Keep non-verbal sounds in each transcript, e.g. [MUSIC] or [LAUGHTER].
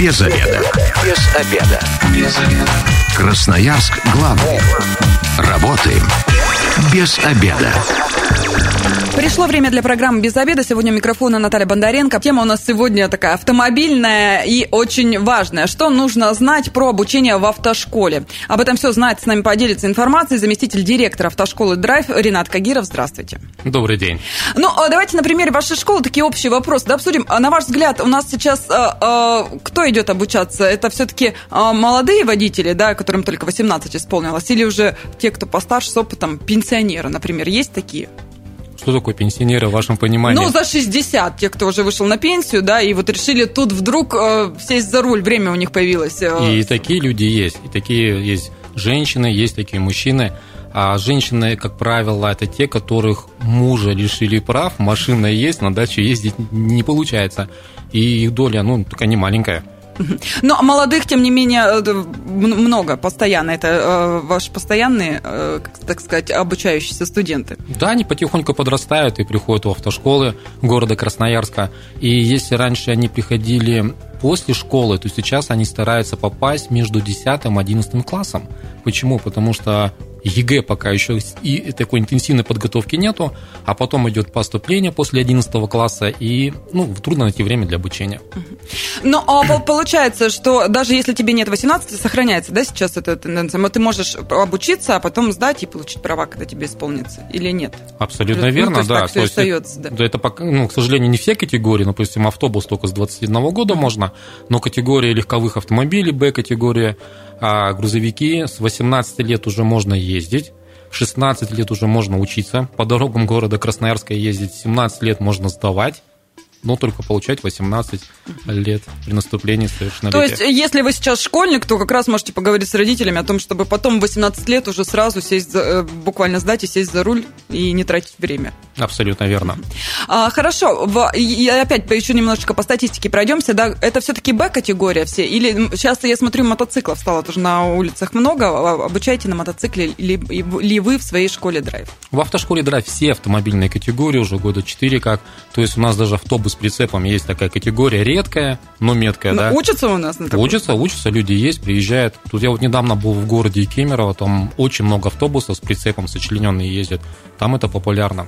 Без обеда. Без обеда. Без обеда. Красноярск главный. Работаем без обеда. Пришло время для программы «Без обеда». Сегодня у микрофона Наталья Бондаренко. Тема у нас сегодня такая автомобильная и очень важная. Что нужно знать про обучение в автошколе? Об этом все знает, с нами поделится информацией заместитель директора автошколы «Драйв» Ренат Кагиров. Здравствуйте. Добрый день. Ну, а давайте на примере вашей школы такие общие вопросы да, обсудим. А на ваш взгляд, у нас сейчас а, а, кто идет обучаться? Это все-таки а, молодые водители, да, которым только 18 исполнилось, или уже те, кто постарше, с опытом, пенсионеры, например, есть такие? Что такое пенсионеры в вашем понимании? Ну, за 60, те, кто уже вышел на пенсию, да, и вот решили тут вдруг э, сесть за руль, время у них появилось. Э. И такие люди есть, и такие есть женщины, есть такие мужчины. А женщины, как правило, это те, которых мужа лишили прав, машина есть, на даче ездить не получается. И их доля, ну, такая не маленькая. Но молодых, тем не менее, э, много, постоянно. Это э, ваши постоянные, э, так сказать, обучающиеся студенты. Да, они потихоньку подрастают и приходят в автошколы города Красноярска. И если раньше они приходили после школы, то сейчас они стараются попасть между 10 и 11 классом. Почему? Потому что ЕГЭ пока еще и такой интенсивной подготовки нету, а потом идет поступление после 11 класса, и ну, трудно найти время для обучения. Ну, а получается, что даже если тебе нет 18, сохраняется, да, сейчас эта тенденция? Ты можешь обучиться, а потом сдать и получить права, когда тебе исполнится, или нет? Абсолютно ну, верно, то есть, да. Так то есть, остается, да. да. Это, пока, ну, к сожалению, не все категории, допустим, автобус только с 21 года можно, но категория легковых автомобилей, Б-категория, а грузовики с 18 лет уже можно ездить. 16 лет уже можно учиться по дорогам города Красноярска ездить, 17 лет можно сдавать но только получать 18 лет при наступлении совершеннолетия. То есть, если вы сейчас школьник, то как раз можете поговорить с родителями о том, чтобы потом 18 лет уже сразу сесть, за, э, буквально сдать и сесть за руль и не тратить время. Абсолютно верно. А, хорошо, в, и опять еще немножечко по статистике пройдемся. Да, это все-таки Б-категория все? Или сейчас я смотрю, мотоциклов стало тоже на улицах много. А, обучаете на мотоцикле ли, ли вы в своей школе драйв? В автошколе драйв все автомобильные категории уже года 4 как. То есть у нас даже автобус с прицепом есть такая категория редкая, но меткая, но ну, да. Учатся у нас на таком? Учатся, учатся, люди есть, приезжают. Тут я вот недавно был в городе Кемерово, там очень много автобусов с прицепом сочлененные ездят. Там это популярно.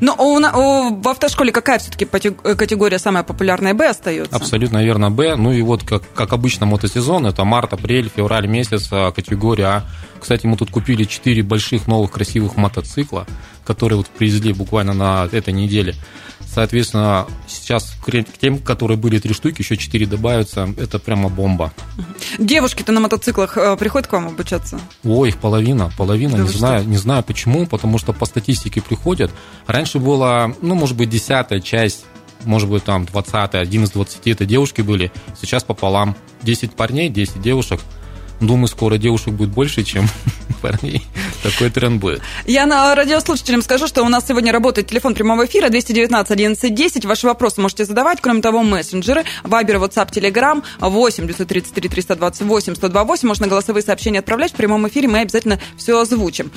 Но у, у, в автошколе какая все-таки категория самая популярная Б остается? Абсолютно верно Б. Ну и вот как, как обычно мотосезон, это март, апрель, февраль месяц, а категория А. Кстати, мы тут купили 4 больших новых красивых мотоцикла, которые вот привезли буквально на этой неделе. Соответственно, сейчас к тем, которые были три штуки, еще четыре добавятся. Это прямо бомба. Девушки-то на мотоциклах э, приходят к вам обучаться? Ой, их половина. Половина. Да не, знаю, не знаю почему, потому что по статистике приходят. Раньше было, ну, может быть, десятая часть может быть, там 20 один из 20 это девушки были, сейчас пополам. 10 парней, 10 девушек – Думаю, скоро девушек будет больше, чем [LAUGHS] парней. Такой тренд будет. Я на радиослушателям скажу, что у нас сегодня работает телефон прямого эфира 219 11 10. Ваши вопросы можете задавать. Кроме того, мессенджеры, Вайбер, WhatsApp, Telegram 8 933 328 128. Можно голосовые сообщения отправлять в прямом эфире. Мы обязательно все озвучим.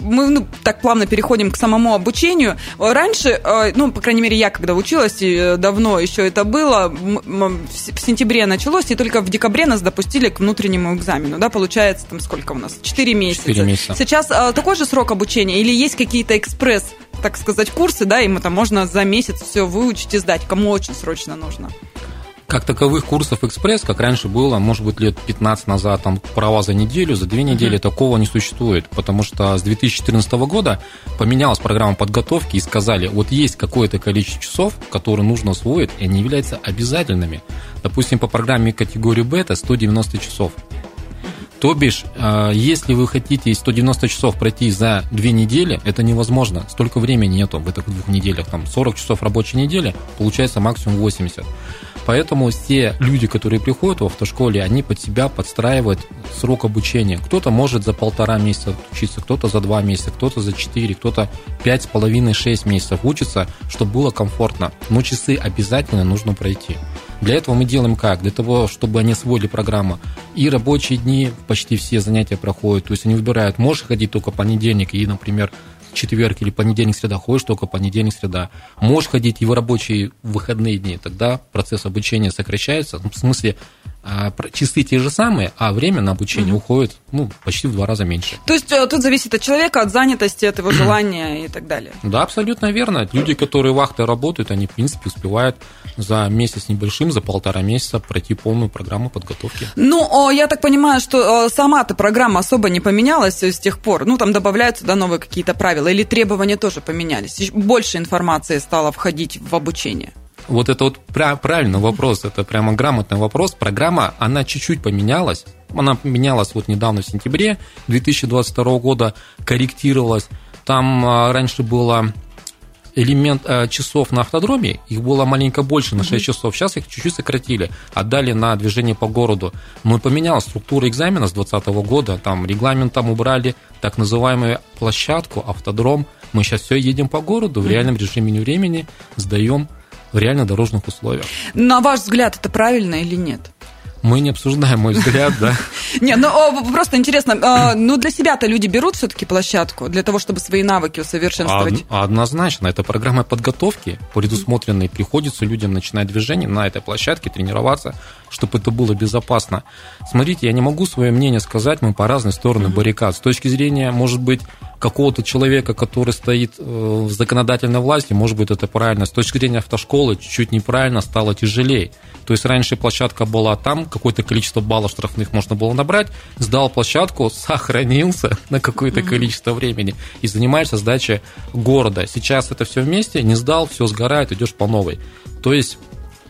Мы ну, так плавно переходим к самому обучению. Раньше, э, ну, по крайней мере, я когда училась, и э, давно еще это было, в сентябре началось, и только в декабре нас допустили к внутреннему экзамену, да, получается, там сколько у нас? Четыре месяца. Четыре месяца. Сейчас э, такой же срок обучения или есть какие-то экспресс, так сказать, курсы, да, им это можно за месяц все выучить и сдать, кому очень срочно нужно? Как таковых курсов экспресс, как раньше было, может быть, лет 15 назад, там права за неделю, за две недели, mm-hmm. такого не существует, потому что с 2014 года поменялась программа подготовки и сказали, вот есть какое-то количество часов, которые нужно освоить, и они являются обязательными. Допустим, по программе категории Б это 190 часов. То бишь, э, если вы хотите 190 часов пройти за две недели, это невозможно. Столько времени нету в этих двух неделях. Там 40 часов рабочей недели, получается максимум 80. Поэтому все люди, которые приходят в автошколе, они под себя подстраивают срок обучения. Кто-то может за полтора месяца учиться, кто-то за два месяца, кто-то за четыре, кто-то пять с половиной, шесть месяцев учится, чтобы было комфортно. Но часы обязательно нужно пройти. Для этого мы делаем как? Для того, чтобы они освоили программу. И рабочие дни почти все занятия проходят. То есть они выбирают, можешь ходить только понедельник и, например, четверг или понедельник, среда, ходишь только понедельник, среда. Можешь ходить и в рабочие выходные дни, тогда процесс обучения сокращается. Ну, в смысле, а, часы те же самые, а время на обучение угу. уходит ну, почти в два раза меньше. То есть э, тут зависит от человека, от занятости, от его [CLEARS THROAT] желания и так далее. Да, абсолютно верно. Люди, которые вахты работают, они, в принципе, успевают за месяц небольшим, за полтора месяца пройти полную программу подготовки. Ну, я так понимаю, что сама-то программа особо не поменялась с тех пор. Ну, там добавляются да, новые какие-то правила или требования тоже поменялись. Больше информации стало входить в обучение. Вот это вот правильный вопрос, это прямо грамотный вопрос. Программа, она чуть-чуть поменялась. Она поменялась вот недавно в сентябре 2022 года, корректировалась. Там а, раньше было элемент э, часов на автодроме, их было маленько больше, на 6 часов. Сейчас их чуть-чуть сократили, отдали на движение по городу. Но поменялась структура экзамена с 2020 года. Там регламент там убрали так называемую площадку, автодром. Мы сейчас все едем по городу в реальном режиме времени, сдаем в реально дорожных условиях. На ваш взгляд, это правильно или нет? Мы не обсуждаем мой взгляд, да. [LAUGHS] Не, ну просто интересно, а, ну для себя-то люди берут все-таки площадку для того, чтобы свои навыки усовершенствовать? Однозначно, это программа подготовки, предусмотренной, приходится людям начинать движение на этой площадке, тренироваться, чтобы это было безопасно. Смотрите, я не могу свое мнение сказать, мы по разные стороны баррикад. С точки зрения, может быть, какого-то человека, который стоит э, в законодательной власти, может быть, это правильно. С точки зрения автошколы чуть-чуть неправильно, стало тяжелее. То есть раньше площадка была там, какое-то количество баллов штрафных можно было набрать, сдал площадку, сохранился [LAUGHS] на какое-то количество времени и занимаешься сдачей города. Сейчас это все вместе, не сдал, все сгорает, идешь по новой. То есть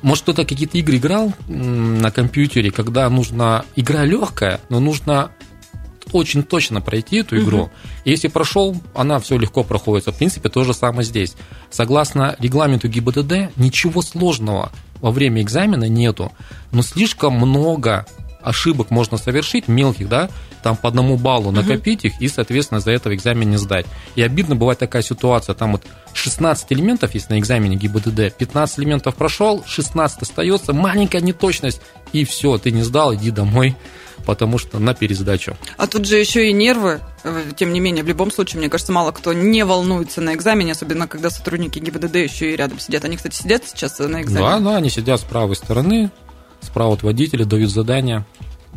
может, кто-то какие-то игры играл на компьютере, когда нужна игра легкая, но нужно очень точно пройти эту игру. Угу. если прошел, она все легко проходит. В принципе, то же самое здесь. Согласно регламенту ГИБДД, ничего сложного во время экзамена нету, но слишком много ошибок можно совершить, мелких, да, там по одному баллу накопить их и, соответственно, за это в экзамене сдать. И обидно бывает такая ситуация, там вот 16 элементов есть на экзамене ГИБДД, 15 элементов прошел, 16 остается, маленькая неточность, и все, ты не сдал, иди домой, потому что на пересдачу. А тут же еще и нервы, э, тем не менее, в любом случае, мне кажется, мало кто не волнуется на экзамене, особенно когда сотрудники ГИБДД еще и рядом сидят. Они, кстати, сидят сейчас на экзамене? Да, да, они сидят с правой стороны, справа от водителя, дают задания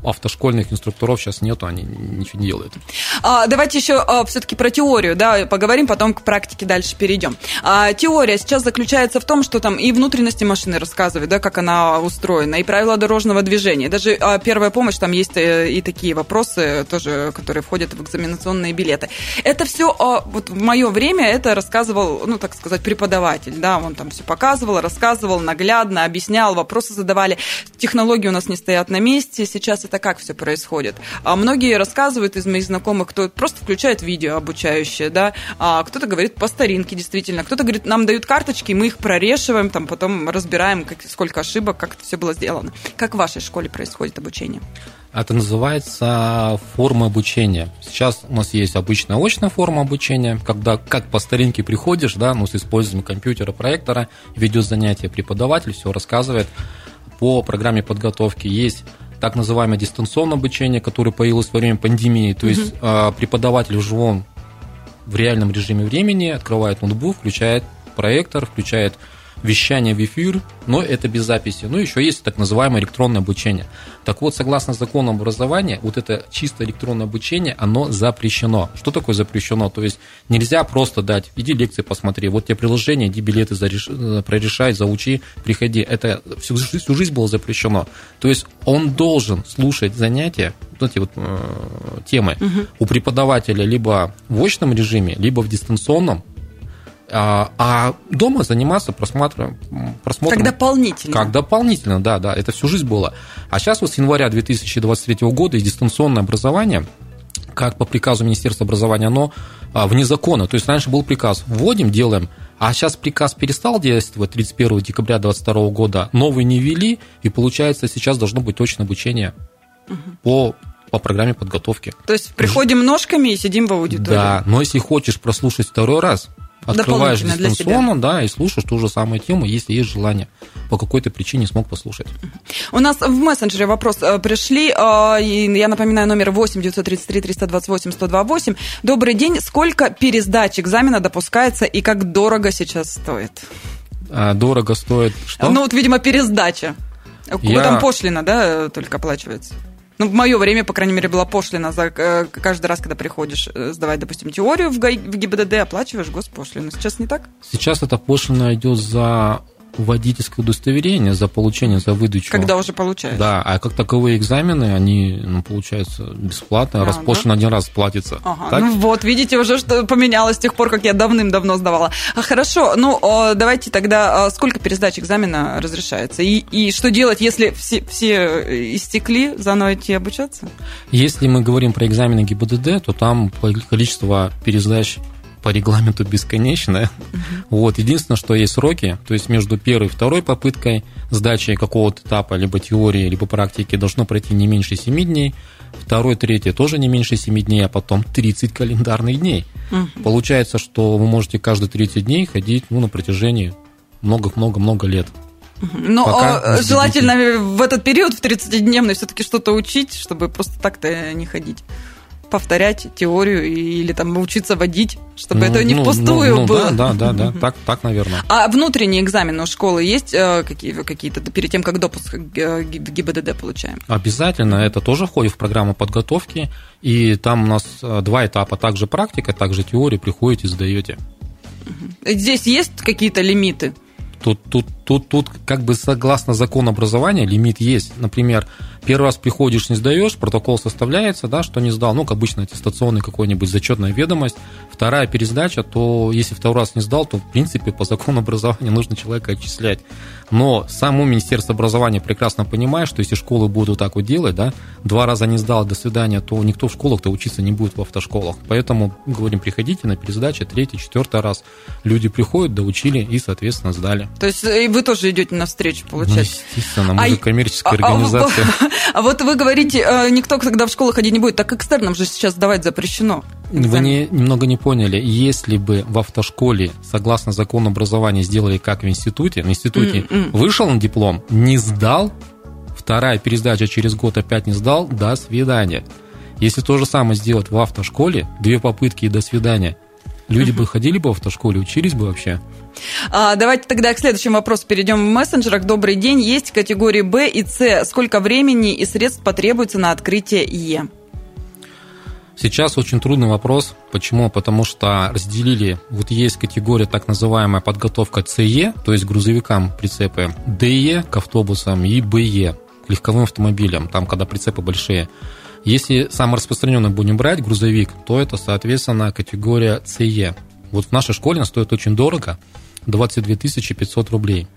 автошкольных инструкторов сейчас нету, они ничего не делают. А, давайте еще а, все-таки про теорию, да, поговорим, потом к практике дальше перейдем. А, теория сейчас заключается в том, что там и внутренности машины рассказывают, да, как она устроена, и правила дорожного движения. Даже а, первая помощь, там есть и, и такие вопросы тоже, которые входят в экзаменационные билеты. Это все, а, вот в мое время это рассказывал, ну, так сказать, преподаватель, да, он там все показывал, рассказывал наглядно, объяснял, вопросы задавали. Технологии у нас не стоят на месте, сейчас это это как все происходит. А многие рассказывают из моих знакомых, кто просто включает видео обучающее, да, а кто-то говорит по старинке, действительно, кто-то говорит, нам дают карточки, мы их прорешиваем, там потом разбираем, как, сколько ошибок, как это все было сделано. Как в вашей школе происходит обучение? Это называется форма обучения. Сейчас у нас есть обычная очная форма обучения, когда как по старинке приходишь, да, ну, с использованием компьютера, проектора, ведет занятие преподаватель, все рассказывает по программе подготовки. Есть так называемое дистанционное обучение, которое появилось во время пандемии. То есть угу. преподаватель в живом, в реальном режиме времени открывает ноутбук, включает проектор, включает вещание в эфир, но это без записи. Ну, еще есть так называемое электронное обучение. Так вот, согласно закону образования, вот это чисто электронное обучение, оно запрещено. Что такое запрещено? То есть нельзя просто дать, иди лекции посмотри, вот тебе приложение, иди билеты зареш... прорешай, заучи, приходи. Это всю, всю жизнь было запрещено. То есть он должен слушать занятия, вот эти вот э, темы угу. у преподавателя либо в очном режиме, либо в дистанционном, а, а дома заниматься просмотром, просмотром... Как дополнительно. Как дополнительно, да, да, это всю жизнь было. А сейчас вот с января 2023 года и дистанционное образование, как по приказу Министерства образования, оно а, вне закона. То есть раньше был приказ, вводим, делаем, а сейчас приказ перестал действовать 31 декабря 2022 года, новый не ввели, и получается сейчас должно быть точное обучение угу. по по программе подготовки. То есть приходим ножками и сидим в аудитории. Да, но если хочешь прослушать второй раз, Открываешь дистанционно, да, и слушаешь ту же самую тему, если есть желание. По какой-то причине смог послушать. У нас в мессенджере вопрос э, пришли. Э, я напоминаю, номер 8 933 328 128. Добрый день. Сколько пересдач экзамена допускается и как дорого сейчас стоит? А, дорого стоит что? Ну, вот, видимо, пересдача. Я... Там пошлина, да, только оплачивается? Ну, в мое время, по крайней мере, была пошлина за э, каждый раз, когда приходишь э, сдавать, допустим, теорию в ГИБДД, оплачиваешь госпошлину. Сейчас не так? Сейчас эта пошлина идет за водительское удостоверение за получение, за выдачу. Когда уже получаешь. Да, а как таковые экзамены, они, ну, получаются бесплатно, а, раз да? один раз платится. Ага, так? ну вот, видите, уже что поменялось с тех пор, как я давным-давно сдавала. А, хорошо, ну, давайте тогда, а, сколько пересдач экзамена разрешается? И, и что делать, если все, все истекли, заново идти обучаться? Если мы говорим про экзамены ГИБДД, то там количество пересдач по регламенту бесконечная. Угу. Вот, единственное, что есть сроки, то есть между первой и второй попыткой сдачи какого-то этапа, либо теории, либо практики должно пройти не меньше 7 дней, второй, третий тоже не меньше 7 дней, а потом 30 календарных дней. Угу. Получается, что вы можете каждые 30 дней ходить ну, на протяжении много-много-много лет. Но Пока желательно в этот период, в 30-дневный, все-таки что-то учить, чтобы просто так-то не ходить повторять теорию или там учиться водить, чтобы ну, это не ну, впустую ну, ну, было. Да, да, да, да, так, так, наверное. А внутренние экзамены у школы есть э, какие, какие-то перед тем, как допуск в ГИБДД получаем? Обязательно, это тоже входит в программу подготовки, и там у нас э, два этапа, также практика, также теория, приходите, сдаете. Здесь есть какие-то лимиты? Тут, тут, тут, тут как бы согласно закону образования лимит есть. Например, Первый раз приходишь, не сдаешь, протокол составляется, да, что не сдал, ну, как обычно, аттестационный какой-нибудь зачетная ведомость. Вторая пересдача, то если второй раз не сдал, то, в принципе, по закону образования [LAUGHS] нужно человека отчислять. Но само Министерство образования прекрасно понимает, что если школы будут так вот делать, да, два раза не сдал, до свидания, то никто в школах-то учиться не будет в автошколах. Поэтому, говорим, приходите на пересдачу, третий, четвертый раз. Люди приходят, доучили и, соответственно, сдали. То есть и вы тоже идете навстречу, получается? Ну, естественно, мы а, же коммерческая а, организация. А, [LAUGHS] а вот вы говорите, э, никто когда в школу ходить не будет, так экстерном же сейчас давать запрещено. Вы не, немного не поняли. Если бы в автошколе, согласно закону образования, сделали как в институте, в институте Mm-mm. вышел на диплом, не сдал, вторая пересдача через год опять не сдал, до свидания. Если то же самое сделать в автошколе, две попытки и до свидания, люди бы ходили бы в автошколе, учились бы вообще. А, давайте тогда к следующему вопросу перейдем в мессенджерах. Добрый день. Есть категории Б и С. Сколько времени и средств потребуется на открытие Е? Сейчас очень трудный вопрос. Почему? Потому что разделили, вот есть категория так называемая подготовка ЦЕ, то есть грузовикам прицепы, ДЕ к автобусам и БЕ к легковым автомобилям, там, когда прицепы большие. Если самый распространенный будем брать грузовик, то это, соответственно, категория ЦЕ. Вот в нашей школе она стоит очень дорого, 22 500 рублей.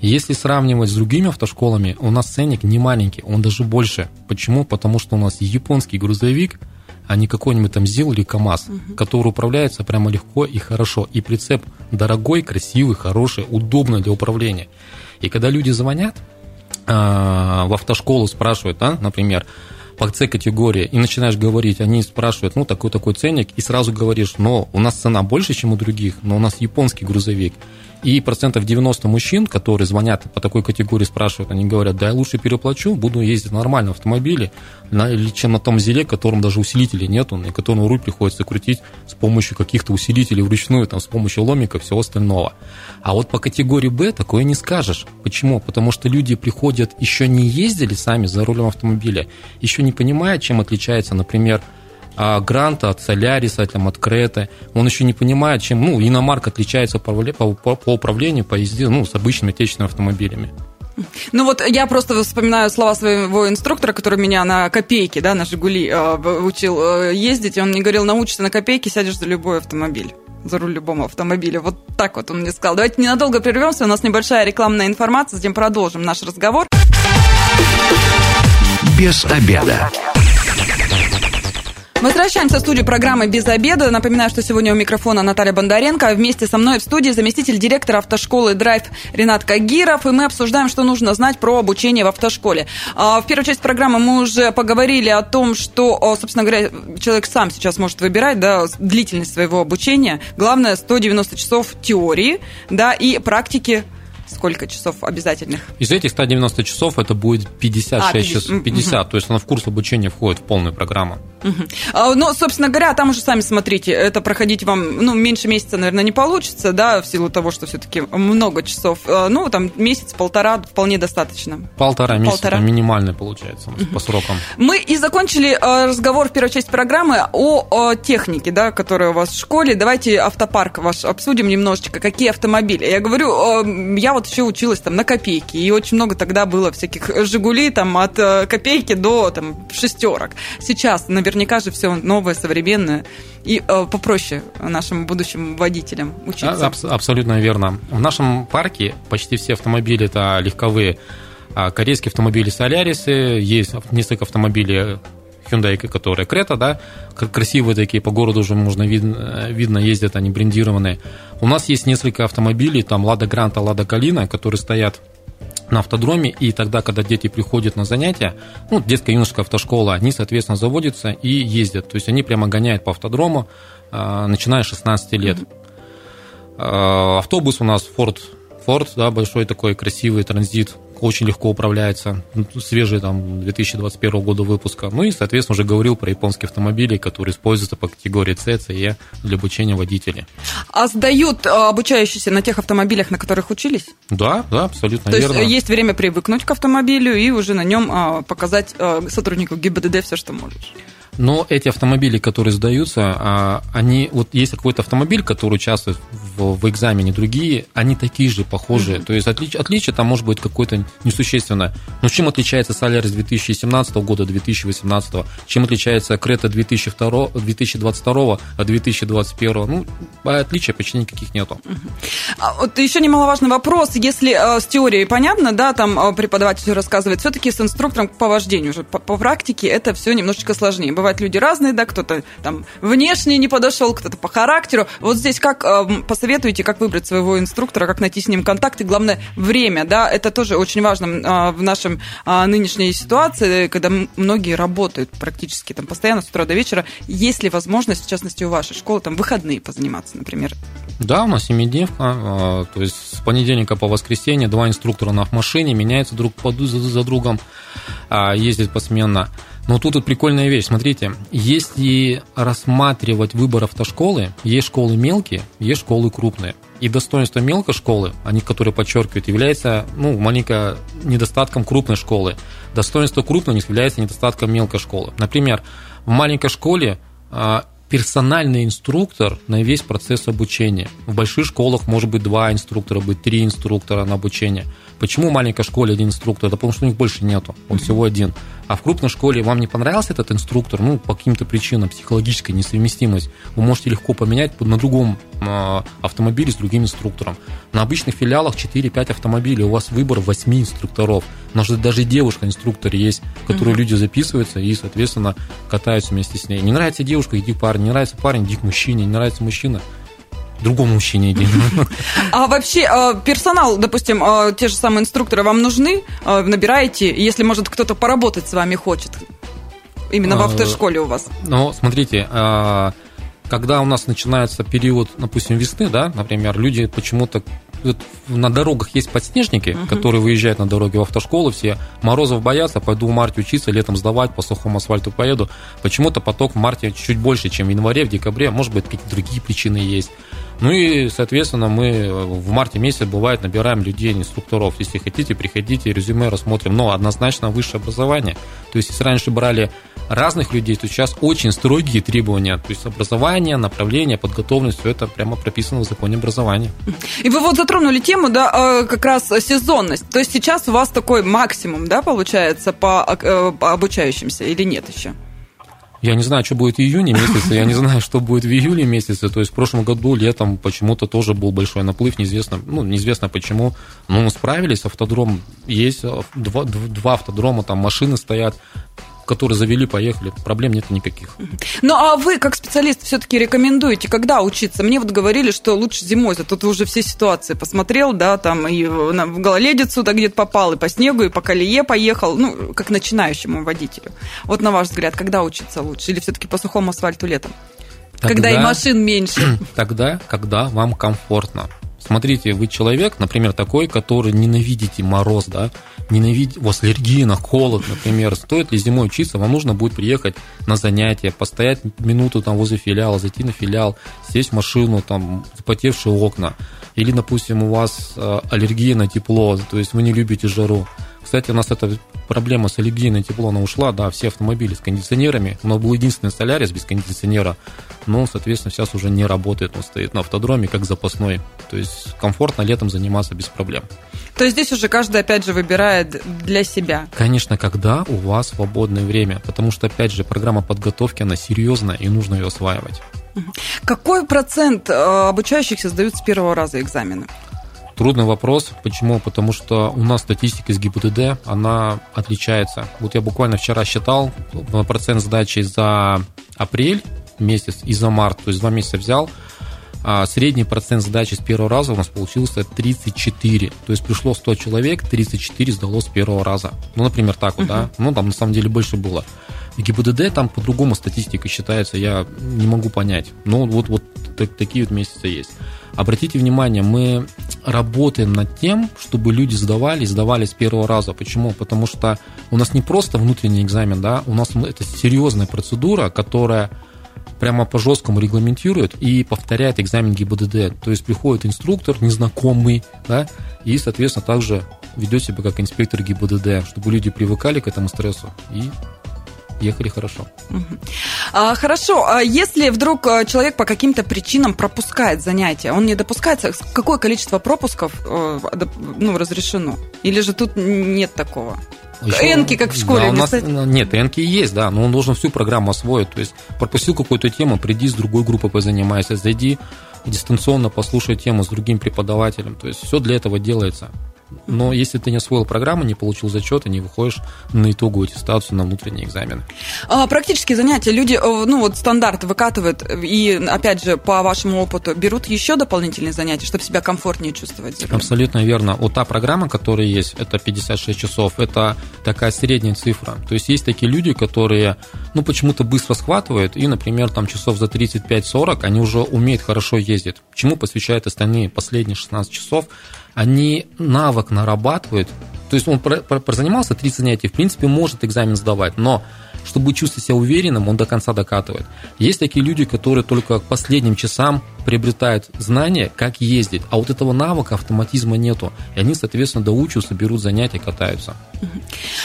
Если сравнивать с другими автошколами, у нас ценник не маленький, он даже больше. Почему? Потому что у нас японский грузовик, а не какой-нибудь там ЗИЛ или КАМАЗ, угу. который управляется прямо легко и хорошо. И прицеп дорогой, красивый, хороший, удобный для управления. И когда люди звонят э, в автошколу, спрашивают, да, например, по С-категории и начинаешь говорить, они спрашивают, ну, такой-такой ценник, и сразу говоришь, но у нас цена больше, чем у других, но у нас японский грузовик. И процентов 90 мужчин, которые звонят по такой категории, спрашивают, они говорят, да я лучше переплачу, буду ездить на нормальном автомобиле, чем на том зеле, которым даже усилителей нету, и которому руль приходится крутить с помощью каких-то усилителей вручную, там, с помощью ломика всего остального. А вот по категории Б такое не скажешь. Почему? Потому что люди приходят, еще не ездили сами за рулем автомобиля, еще не понимая, чем отличается, например, Гранта от Соляриса, там, от Креты. Он еще не понимает, чем ну, иномарка отличается по, по, по управлению, по езде ну, с обычными отечественными автомобилями. Ну вот я просто вспоминаю слова своего инструктора, который меня на копейки, да, на «Жигули» э, учил э, ездить, и он мне говорил, научишься на копейки, сядешь за любой автомобиль за руль любого автомобиля. Вот так вот он мне сказал. Давайте ненадолго прервемся, у нас небольшая рекламная информация, затем продолжим наш разговор. Без обеда. Возвращаемся в студию программы «Без обеда». Напоминаю, что сегодня у микрофона Наталья Бондаренко. Вместе со мной в студии заместитель директора автошколы «Драйв» Ренат Кагиров. И мы обсуждаем, что нужно знать про обучение в автошколе. А, в первой части программы мы уже поговорили о том, что, собственно говоря, человек сам сейчас может выбирать да, длительность своего обучения. Главное, 190 часов теории да, и практики сколько часов обязательных? Из этих 190 часов это будет 56 а, 50, часов. 50, угу. то есть она в курс обучения входит в полную программу. Угу. Ну, собственно говоря, там уже сами смотрите, это проходить вам, ну, меньше месяца, наверное, не получится, да, в силу того, что все-таки много часов. А, ну, там месяц-полтора вполне достаточно. Полтора месяца, Полтора. минимальный получается угу. по срокам. Мы и закончили а, разговор в первой части программы о, о технике, да, которая у вас в школе. Давайте автопарк ваш обсудим немножечко, какие автомобили. Я говорю, я вот еще училась там на копейки, и очень много тогда было всяких «Жигули» там от э, копейки до там шестерок. Сейчас наверняка же все новое, современное и э, попроще нашим будущим водителям учиться. Аб- абсолютно верно. В нашем парке почти все автомобили это легковые. А корейские автомобили Солярисы, есть несколько автомобилей Hyundai, которые Крета, да, красивые такие, по городу уже можно видно, видно ездят, они брендированные. У нас есть несколько автомобилей, там Лада Гранта, Лада Калина, которые стоят на автодроме, и тогда, когда дети приходят на занятия, ну, детская юношеская автошкола, они, соответственно, заводятся и ездят. То есть они прямо гоняют по автодрому, а, начиная с 16 лет. А, автобус у нас Ford, Ford, да, большой такой красивый транзит, очень легко управляется, ну, свежий там 2021 года выпуска. Ну и, соответственно, уже говорил про японские автомобили, которые используются по категории C, CE для обучения водителей. А сдают а, обучающиеся на тех автомобилях, на которых учились? Да, да, абсолютно То верно. То есть есть время привыкнуть к автомобилю и уже на нем а, показать сотруднику ГИБДД все, что можешь. Но эти автомобили, которые сдаются, а, они вот есть какой-то автомобиль, который участвует в, в экзамене, другие, они такие же, похожие. Mm-hmm. То есть отличие, отличие там может быть какое-то несущественное. Но чем отличается Солярис 2017 года 2018? Чем отличается Крета 2002, 2022 от 2021? Ну, отличия почти никаких нету. Mm-hmm. А, вот еще немаловажный вопрос. Если э, с теорией понятно, да, там э, преподаватель рассказывает, все-таки с инструктором по вождению уже по, по практике это все немножечко сложнее бывают люди разные, да, кто-то там внешне не подошел, кто-то по характеру. Вот здесь как э, посоветуете, как выбрать своего инструктора, как найти с ним контакт, и главное, время, да, это тоже очень важно э, в нашем э, нынешней ситуации, когда многие работают практически там постоянно с утра до вечера. Есть ли возможность, в частности, у вашей школы, там, выходные позаниматься, например? Да, у нас семидневка, то есть с понедельника по воскресенье два инструктора на машине меняются друг за другом, ездят посменно. Но тут вот прикольная вещь, смотрите, если рассматривать выбор автошколы, есть школы мелкие, есть школы крупные. И достоинство мелкой школы, они, которые подчеркивают, является ну, маленько недостатком крупной школы. Достоинство крупной не является недостатком мелкой школы. Например, в маленькой школе а, персональный инструктор на весь процесс обучения. В больших школах может быть два инструктора, быть три инструктора на обучение. Почему в маленькой школе один инструктор? Да потому что у них больше нету, он всего один. А в крупной школе вам не понравился этот инструктор, ну, по каким-то причинам, психологическая несовместимость, вы можете легко поменять на другом э, автомобиле с другим инструктором. На обычных филиалах 4-5 автомобилей, у вас выбор 8 инструкторов. У нас даже девушка-инструктор есть, которую mm-hmm. люди записываются и, соответственно, катаются вместе с ней. Не нравится девушка, иди к парню, не нравится парень, иди к мужчине, не нравится мужчина, другому мужчине иди. А вообще а, персонал, допустим, а, те же самые инструкторы вам нужны? А, набираете, если, может, кто-то поработать с вами хочет? Именно в автошколе у вас? Ну, смотрите, когда у нас начинается период, допустим, весны, да, например, люди почему-то на дорогах есть подснежники, uh-huh. которые выезжают на дороге в автошколу, все морозов боятся, пойду в марте учиться, летом сдавать, по сухому асфальту поеду. Почему-то поток в марте чуть больше, чем в январе, в декабре, может быть, какие-то другие причины есть. Ну и, соответственно, мы в марте месяце, бывает, набираем людей, инструкторов. Если хотите, приходите, резюме рассмотрим. Но однозначно высшее образование. То есть, если раньше брали разных людей, то сейчас очень строгие требования. То есть, образование, направление, подготовленность, все это прямо прописано в законе образования. И вы вот затронули тему, да, а, как раз сезонность. То есть, сейчас у вас такой максимум, да, получается, по, э, по обучающимся или нет еще? Я не знаю, что будет в июне месяце, я не знаю, что будет в июле месяце. То есть в прошлом году летом почему-то тоже был большой наплыв, неизвестно, ну, неизвестно почему. Но мы справились, автодром есть, два, два автодрома, там машины стоят, которые завели, поехали, проблем нет никаких. Ну, а вы, как специалист, все-таки рекомендуете, когда учиться? Мне вот говорили, что лучше зимой, зато ты уже все ситуации посмотрел, да, там и в гололедицу так где-то попал, и по снегу, и по колее поехал, ну, как начинающему водителю. Вот на ваш взгляд, когда учиться лучше? Или все-таки по сухому асфальту летом? Тогда, когда и машин меньше. [CLEARS THROAT] Тогда, когда вам комфортно. Смотрите, вы человек, например, такой, который ненавидите мороз, да, ненавидите, у вас аллергия на холод, например, стоит ли зимой учиться, вам нужно будет приехать на занятия, постоять минуту там возле филиала, зайти на филиал, сесть в машину, там, запотевшие окна, или, допустим, у вас э, аллергия на тепло, то есть вы не любите жару. Кстати, у нас эта проблема с аллергией тепло, она ушла, да, все автомобили с кондиционерами. У нас был единственный Солярис без кондиционера, но, соответственно, сейчас уже не работает, он стоит на автодроме как запасной. То есть комфортно летом заниматься без проблем. То есть здесь уже каждый, опять же, выбирает для себя. Конечно, когда у вас свободное время, потому что, опять же, программа подготовки, она серьезная, и нужно ее осваивать. Какой процент э, обучающихся сдают с первого раза экзамены? Трудный вопрос. Почему? Потому что у нас статистика из ГИБДД, она отличается. Вот я буквально вчера считал процент сдачи за апрель месяц и за март, то есть два месяца взял, а средний процент сдачи с первого раза у нас получился 34. То есть пришло 100 человек, 34 сдало с первого раза. Ну, например, так вот, да. Ну, там на самом деле больше было. В ГИБДД там по-другому статистика считается, я не могу понять. Но вот, вот так, такие вот месяцы есть. Обратите внимание, мы работаем над тем, чтобы люди сдавали, сдавали с первого раза. Почему? Потому что у нас не просто внутренний экзамен, да, у нас это серьезная процедура, которая прямо по жесткому регламентирует и повторяет экзамен ГИБДД. То есть приходит инструктор незнакомый, да, и, соответственно, также ведет себя как инспектор ГИБДД, чтобы люди привыкали к этому стрессу и ехали хорошо. А, хорошо, а если вдруг а, человек по каким-то причинам пропускает занятия, он не допускается, какое количество пропусков э, ну, разрешено? Или же тут нет такого? Еще, энки, как в школе. Да, у нас, нет, энки есть, да, но он должен всю программу освоить. То есть пропустил какую-то тему, приди с другой группой позанимайся, зайди дистанционно послушай тему с другим преподавателем. То есть все для этого делается. Но если ты не освоил программу, не получил зачета, не выходишь на итоговую аттестацию на внутренние экзамены. А, практические занятия люди, э, ну вот стандарт выкатывают, и опять же, по вашему опыту, берут еще дополнительные занятия, чтобы себя комфортнее чувствовать? Абсолютно верно. Вот та программа, которая есть, это 56 часов, это такая средняя цифра. То есть есть такие люди, которые, ну, почему-то быстро схватывают, и, например, там часов за 35-40 они уже умеют хорошо ездить. Чему посвящают остальные последние 16 часов? Они навык нарабатывают. То есть он прозанимался три занятия, в принципе, может экзамен сдавать, но чтобы чувствовать себя уверенным, он до конца докатывает. Есть такие люди, которые только к последним часам приобретают знания, как ездить, а вот этого навыка, автоматизма нету. И они, соответственно, доучиваются, берут занятия, катаются.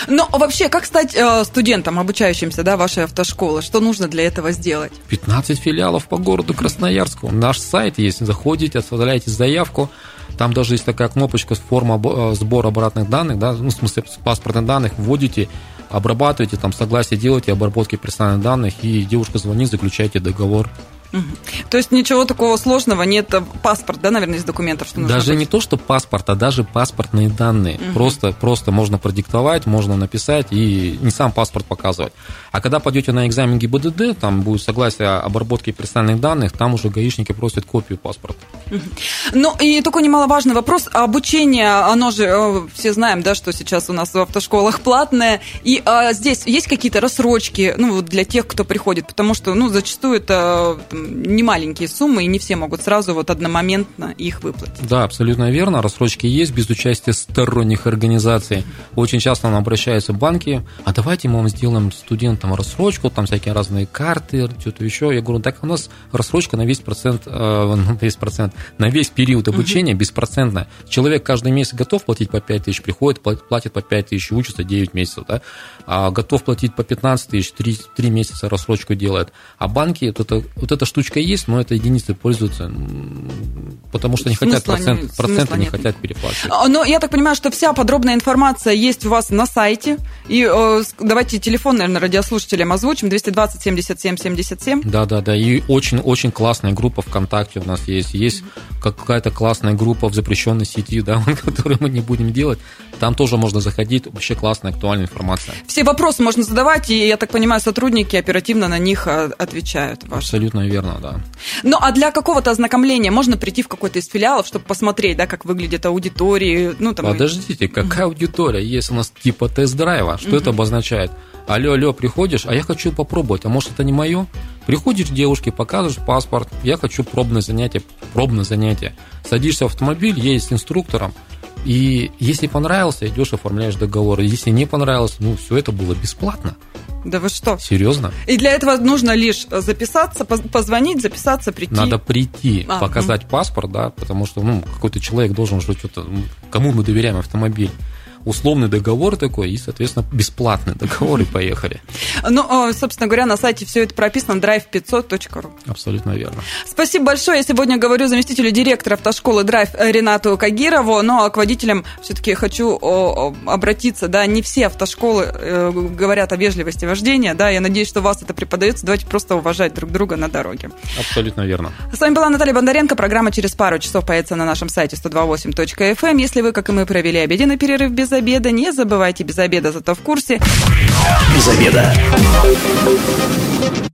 Ну, а вообще, как стать э, студентом, обучающимся, да, вашей автошколы? Что нужно для этого сделать? 15 филиалов по городу Красноярску. Наш сайт есть, заходите, оставляете заявку, там даже есть такая кнопочка форма э, сбора обратных данных, да, ну, в смысле паспортных данных, вводите, обрабатываете, там согласие делаете, обработки персональных данных, и девушка звонит, заключаете договор. То есть ничего такого сложного нет. Паспорт, да, наверное, из документов, что нужно Даже быть? не то, что паспорт, а даже паспортные данные. Угу. Просто, просто можно продиктовать, можно написать и не сам паспорт показывать. А когда пойдете на экзамен ГИБДД, там будет согласие об обработке персональных данных, там уже гаишники просят копию паспорта. Ну и такой немаловажный вопрос. Обучение, оно же, э, все знаем, да, что сейчас у нас в автошколах платное. И а, здесь есть какие-то рассрочки, ну, для тех, кто приходит, потому что, ну, зачастую это не маленькие суммы, и не все могут сразу вот одномоментно их выплатить. Да, абсолютно верно. Рассрочки есть без участия сторонних организаций. Очень часто нам обращаются банки, а давайте мы вам сделаем студентам рассрочку, там всякие разные карты, что-то еще. Я говорю, так у нас рассрочка на весь процент, э, [LAUGHS] на весь процент, на весь период обучения беспроцентная. Человек каждый месяц готов платить по 5 тысяч, приходит, платит по 5 тысяч, учится 9 месяцев, да? а готов платить по 15 тысяч, 3, 3 месяца рассрочку делает. А банки, вот это, вот это штучка есть, но это единицы пользуются, потому что не хотят процент, не, проценты не хотят переплачивать. А, но я так понимаю, что вся подробная информация есть у вас на сайте. И э, давайте телефон, наверное, радиослушателям озвучим. 220 77 77. Да, да, да. И очень-очень классная группа ВКонтакте у нас есть. Есть какая-то классная группа в запрещенной сети, да, [LAUGHS] которую мы не будем делать. Там тоже можно заходить. Вообще классная, актуальная информация. Все вопросы можно задавать, и, я так понимаю, сотрудники оперативно на них э, отвечают. Ваши. Абсолютно верно, да. Ну, а для какого-то ознакомления можно прийти в какой-то из филиалов, чтобы посмотреть, да, как выглядит аудитория. Ну, там... Подождите, какая аудитория? Есть у нас типа тест-драйва. Что это обозначает? Алло, алло, приходишь, а я хочу попробовать, а может это не мое? Приходишь к девушке, показываешь паспорт, я хочу пробное занятие, пробное занятие. Садишься в автомобиль, едешь с инструктором, и если понравился, идешь, оформляешь договор. Если не понравилось, ну, все это было бесплатно. Да вы что? Серьезно? И для этого нужно лишь записаться, позвонить, записаться, прийти. Надо прийти, а, показать угу. паспорт, да, потому что ну, какой-то человек должен уже что-то. Кому мы доверяем автомобиль? Условный договор такой и, соответственно, бесплатный договор и поехали. Ну, а, собственно говоря, на сайте все это прописано drive500.ru. Абсолютно верно. Спасибо большое. Я сегодня говорю заместителю директора автошколы Drive Ренату Кагирову, но к водителям все-таки хочу обратиться, да, не все автошколы э, говорят о вежливости вождения, да, я надеюсь, что у вас это преподается, давайте просто уважать друг друга на дороге. Абсолютно верно. С вами была Наталья Бондаренко, программа через пару часов появится на нашем сайте 128.fm. Эм. Если вы, как и мы, провели обеденный перерыв без без обеда. Не забывайте без обеда, зато в курсе. Без обеда.